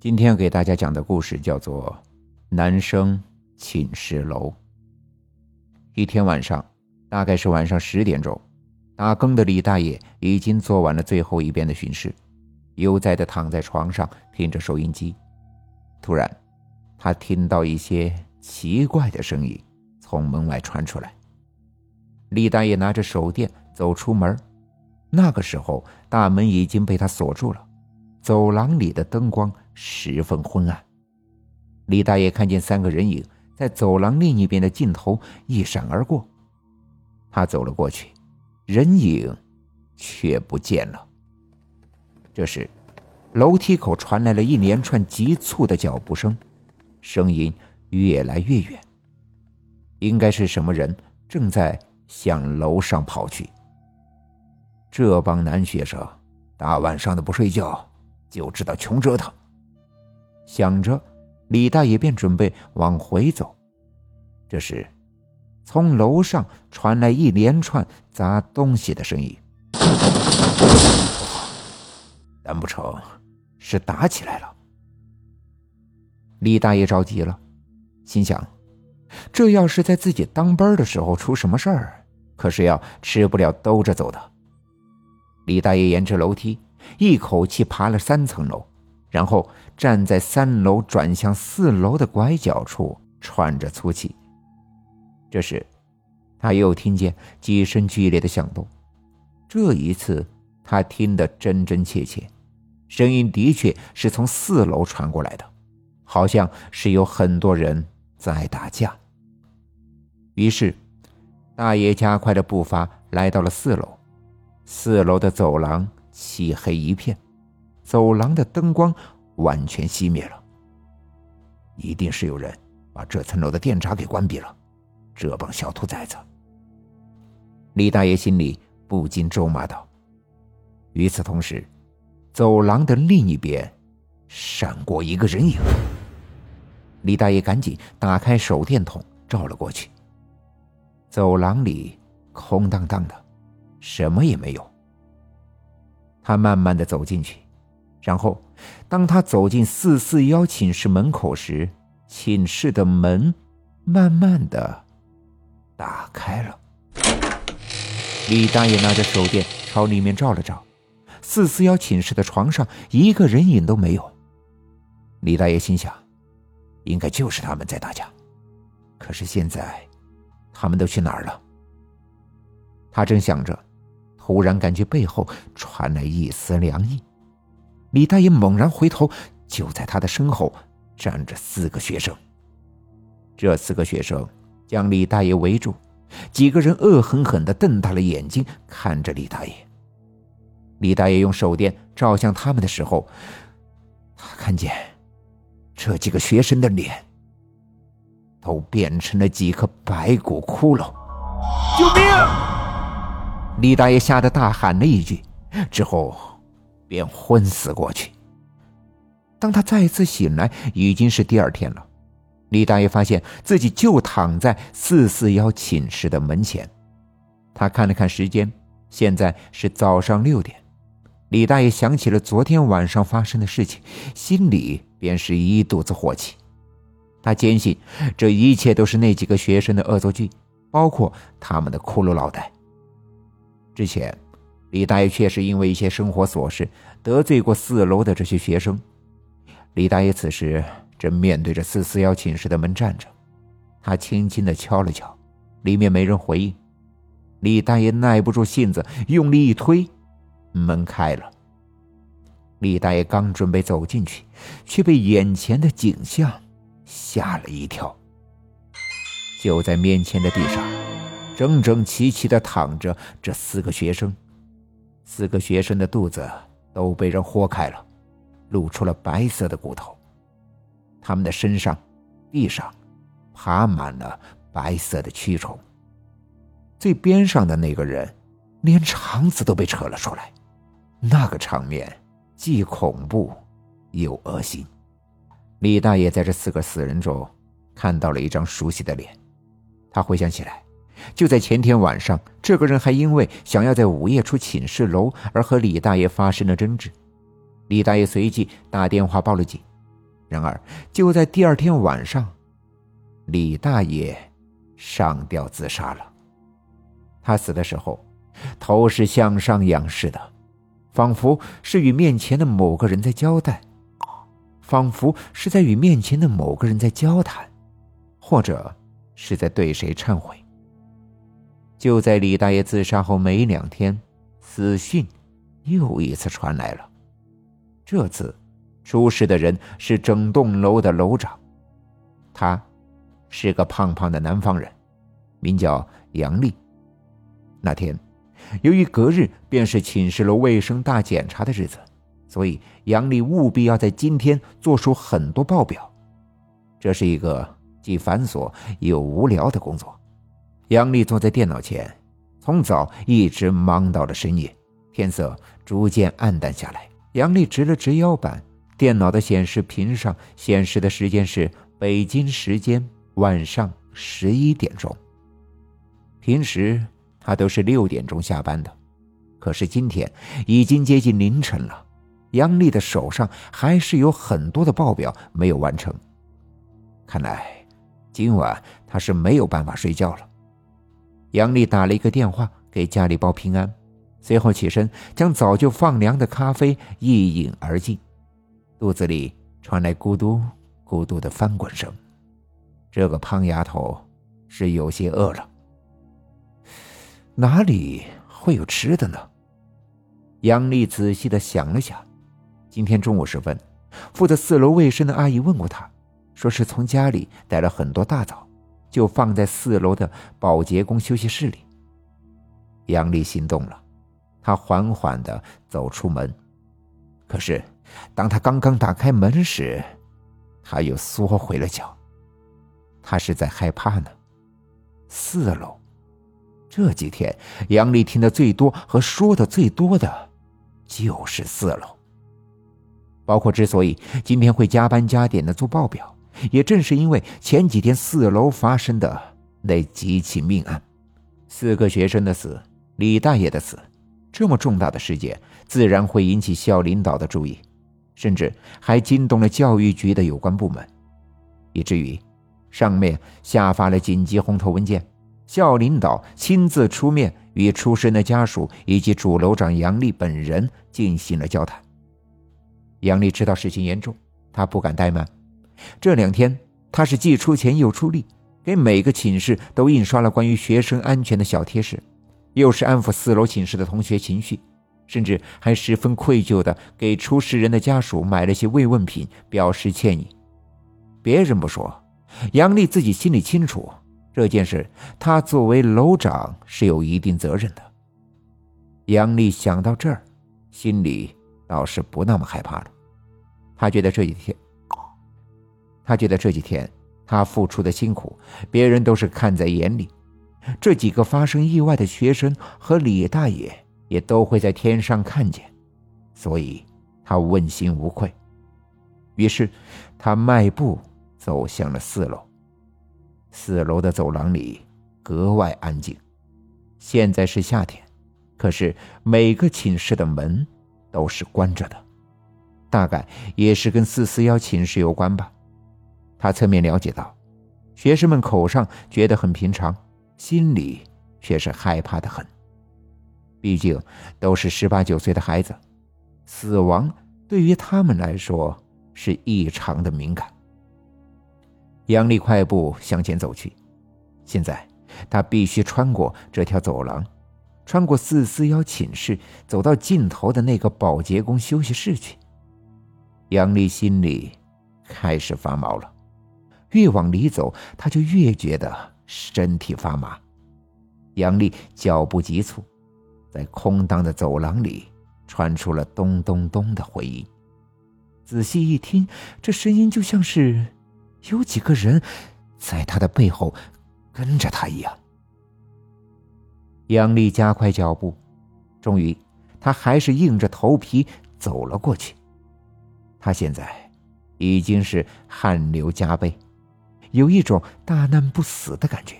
今天给大家讲的故事叫做《男生寝室楼》。一天晚上，大概是晚上十点钟，打更的李大爷已经做完了最后一遍的巡视，悠哉的躺在床上听着收音机。突然，他听到一些奇怪的声音从门外传出来。李大爷拿着手电走出门，那个时候大门已经被他锁住了，走廊里的灯光。十分昏暗，李大爷看见三个人影在走廊另一边的尽头一闪而过。他走了过去，人影却不见了。这时，楼梯口传来了一连串急促的脚步声，声音越来越远。应该是什么人正在向楼上跑去。这帮男学生大晚上的不睡觉，就知道穷折腾。想着，李大爷便准备往回走。这时，从楼上传来一连串砸东西的声音。难不成是打起来了？李大爷着急了，心想：这要是在自己当班的时候出什么事儿，可是要吃不了兜着走的。李大爷沿着楼梯一口气爬了三层楼。然后站在三楼转向四楼的拐角处，喘着粗气。这时，他又听见几声剧烈的响动。这一次，他听得真真切切，声音的确是从四楼传过来的，好像是有很多人在打架。于是，大爷加快了步伐，来到了四楼。四楼的走廊漆黑一片。走廊的灯光完全熄灭了，一定是有人把这层楼的电闸给关闭了。这帮小兔崽子！李大爷心里不禁咒骂道。与此同时，走廊的另一边闪过一个人影。李大爷赶紧打开手电筒照了过去。走廊里空荡荡的，什么也没有。他慢慢的走进去。然后，当他走进四四幺寝室门口时，寝室的门慢慢的打开了。李大爷拿着手电朝里面照了照，四四幺寝室的床上一个人影都没有。李大爷心想，应该就是他们在打架，可是现在他们都去哪儿了？他正想着，突然感觉背后传来一丝凉意。李大爷猛然回头，就在他的身后站着四个学生。这四个学生将李大爷围住，几个人恶狠狠地瞪大了眼睛看着李大爷。李大爷用手电照向他们的时候，他看见这几个学生的脸都变成了几颗白骨骷髅。救命！李大爷吓得大喊了一句，之后。便昏死过去。当他再次醒来，已经是第二天了。李大爷发现自己就躺在四四幺寝室的门前。他看了看时间，现在是早上六点。李大爷想起了昨天晚上发生的事情，心里便是一肚子火气。他坚信这一切都是那几个学生的恶作剧，包括他们的骷髅脑袋。之前。李大爷确实因为一些生活琐事得罪过四楼的这些学生。李大爷此时正面对着四四幺寝室的门站着，他轻轻的敲了敲，里面没人回应。李大爷耐不住性子，用力一推，门开了。李大爷刚准备走进去，却被眼前的景象吓了一跳。就在面前的地上，整整齐齐的躺着这四个学生。四个学生的肚子都被人豁开了，露出了白色的骨头。他们的身上、地上爬满了白色的蛆虫。最边上的那个人，连肠子都被扯了出来。那个场面既恐怖又恶心。李大爷在这四个死人中看到了一张熟悉的脸，他回想起来。就在前天晚上，这个人还因为想要在午夜出寝室楼而和李大爷发生了争执。李大爷随即打电话报了警，然而，就在第二天晚上，李大爷上吊自杀了。他死的时候，头是向上仰视的，仿佛是与面前的某个人在交代，仿佛是在与面前的某个人在交谈，或者是在对谁忏悔。就在李大爷自杀后没两天，死讯又一次传来了。这次出事的人是整栋楼的楼长，他是个胖胖的南方人，名叫杨丽。那天，由于隔日便是寝室楼卫生大检查的日子，所以杨丽务必要在今天做出很多报表。这是一个既繁琐又无聊的工作。杨丽坐在电脑前，从早一直忙到了深夜，天色逐渐暗淡下来。杨丽直了直腰板，电脑的显示屏上显示的时间是北京时间晚上十一点钟。平时。他都是六点钟下班的，可是今天已经接近凌晨了，杨丽的手上还是有很多的报表没有完成。看来今晚他是没有办法睡觉了。杨丽打了一个电话给家里报平安，随后起身将早就放凉的咖啡一饮而尽，肚子里传来咕嘟咕嘟的翻滚声。这个胖丫头是有些饿了。哪里会有吃的呢？杨丽仔细的想了想，今天中午时分，负责四楼卫生的阿姨问过她，说是从家里带了很多大枣，就放在四楼的保洁工休息室里。杨丽心动了，她缓缓的走出门，可是当她刚刚打开门时，她又缩回了脚，她是在害怕呢。四楼。这几天，杨丽听的最多和说的最多的，就是四楼。包括之所以今天会加班加点的做报表，也正是因为前几天四楼发生的那几起命案，四个学生的死，李大爷的死，这么重大的事件，自然会引起校领导的注意，甚至还惊动了教育局的有关部门，以至于上面下发了紧急红头文件。校领导亲自出面与出事的家属以及主楼长杨丽本人进行了交谈。杨丽知道事情严重，她不敢怠慢。这两天，他是既出钱又出力，给每个寝室都印刷了关于学生安全的小贴士，又是安抚四楼寝室的同学情绪，甚至还十分愧疚的给出事人的家属买了些慰问品，表示歉意。别人不说，杨丽自己心里清楚。这件事，他作为楼长是有一定责任的。杨丽想到这儿，心里倒是不那么害怕了。他觉得这几天，他觉得这几天他付出的辛苦，别人都是看在眼里。这几个发生意外的学生和李大爷也都会在天上看见，所以他问心无愧。于是，他迈步走向了四楼。四楼的走廊里格外安静。现在是夏天，可是每个寝室的门都是关着的，大概也是跟四四幺寝室有关吧。他侧面了解到，学生们口上觉得很平常，心里却是害怕的很。毕竟都是十八九岁的孩子，死亡对于他们来说是异常的敏感。杨丽快步向前走去，现在他必须穿过这条走廊，穿过四四幺寝室，走到尽头的那个保洁工休息室去。杨丽心里开始发毛了，越往里走，他就越觉得身体发麻。杨丽脚步急促，在空荡的走廊里传出了咚咚咚的回音。仔细一听，这声音就像是……有几个人在他的背后跟着他一样。杨丽加快脚步，终于，他还是硬着头皮走了过去。他现在已经是汗流浃背，有一种大难不死的感觉。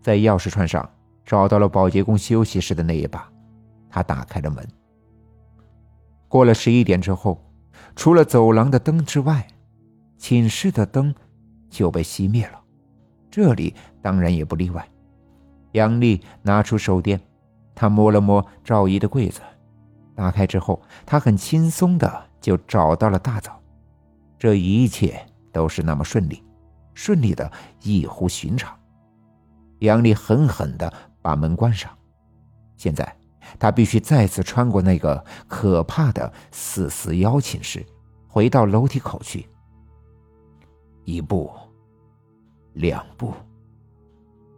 在钥匙串上找到了保洁工休息室的那一把，他打开了门。过了十一点之后，除了走廊的灯之外。寝室的灯就被熄灭了，这里当然也不例外。杨丽拿出手电，她摸了摸赵姨的柜子，打开之后，她很轻松的就找到了大枣。这一切都是那么顺利，顺利的异乎寻常。杨丽狠狠的把门关上，现在她必须再次穿过那个可怕的四四幺寝室，回到楼梯口去。一步，两步，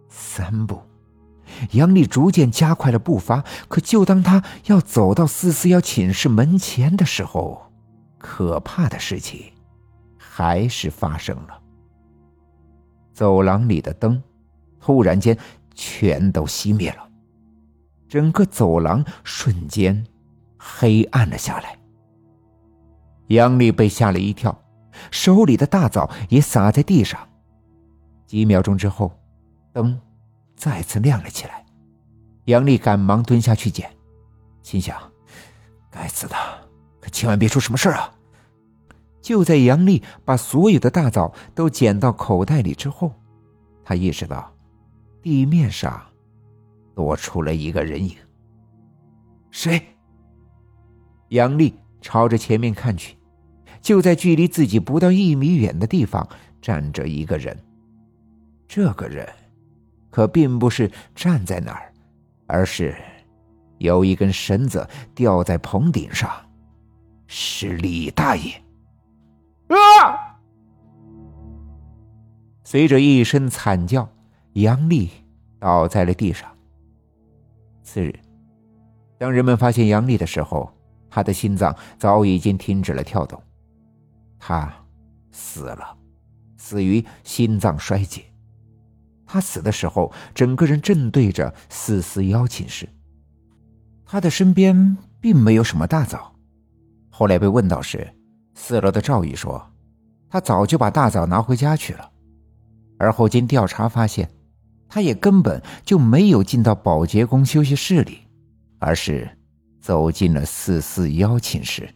三步，杨丽逐渐加快了步伐。可就当她要走到四四幺寝室门前的时候，可怕的事情还是发生了。走廊里的灯突然间全都熄灭了，整个走廊瞬间黑暗了下来。杨丽被吓了一跳。手里的大枣也洒在地上，几秒钟之后，灯再次亮了起来。杨丽赶忙蹲下去捡，心想：“该死的，可千万别出什么事啊！”就在杨丽把所有的大枣都捡到口袋里之后，她意识到地面上多出了一个人影。谁？杨丽朝着前面看去。就在距离自己不到一米远的地方站着一个人，这个人可并不是站在那儿，而是有一根绳子吊在棚顶上，是李大爷。啊！随着一声惨叫，杨丽倒在了地上。次日，当人们发现杨丽的时候，她的心脏早已经停止了跳动。他死了，死于心脏衰竭。他死的时候，整个人正对着四四幺寝室。他的身边并没有什么大枣。后来被问到时，四楼的赵宇说，他早就把大枣拿回家去了。而后经调查发现，他也根本就没有进到保洁工休息室里，而是走进了四四幺寝室。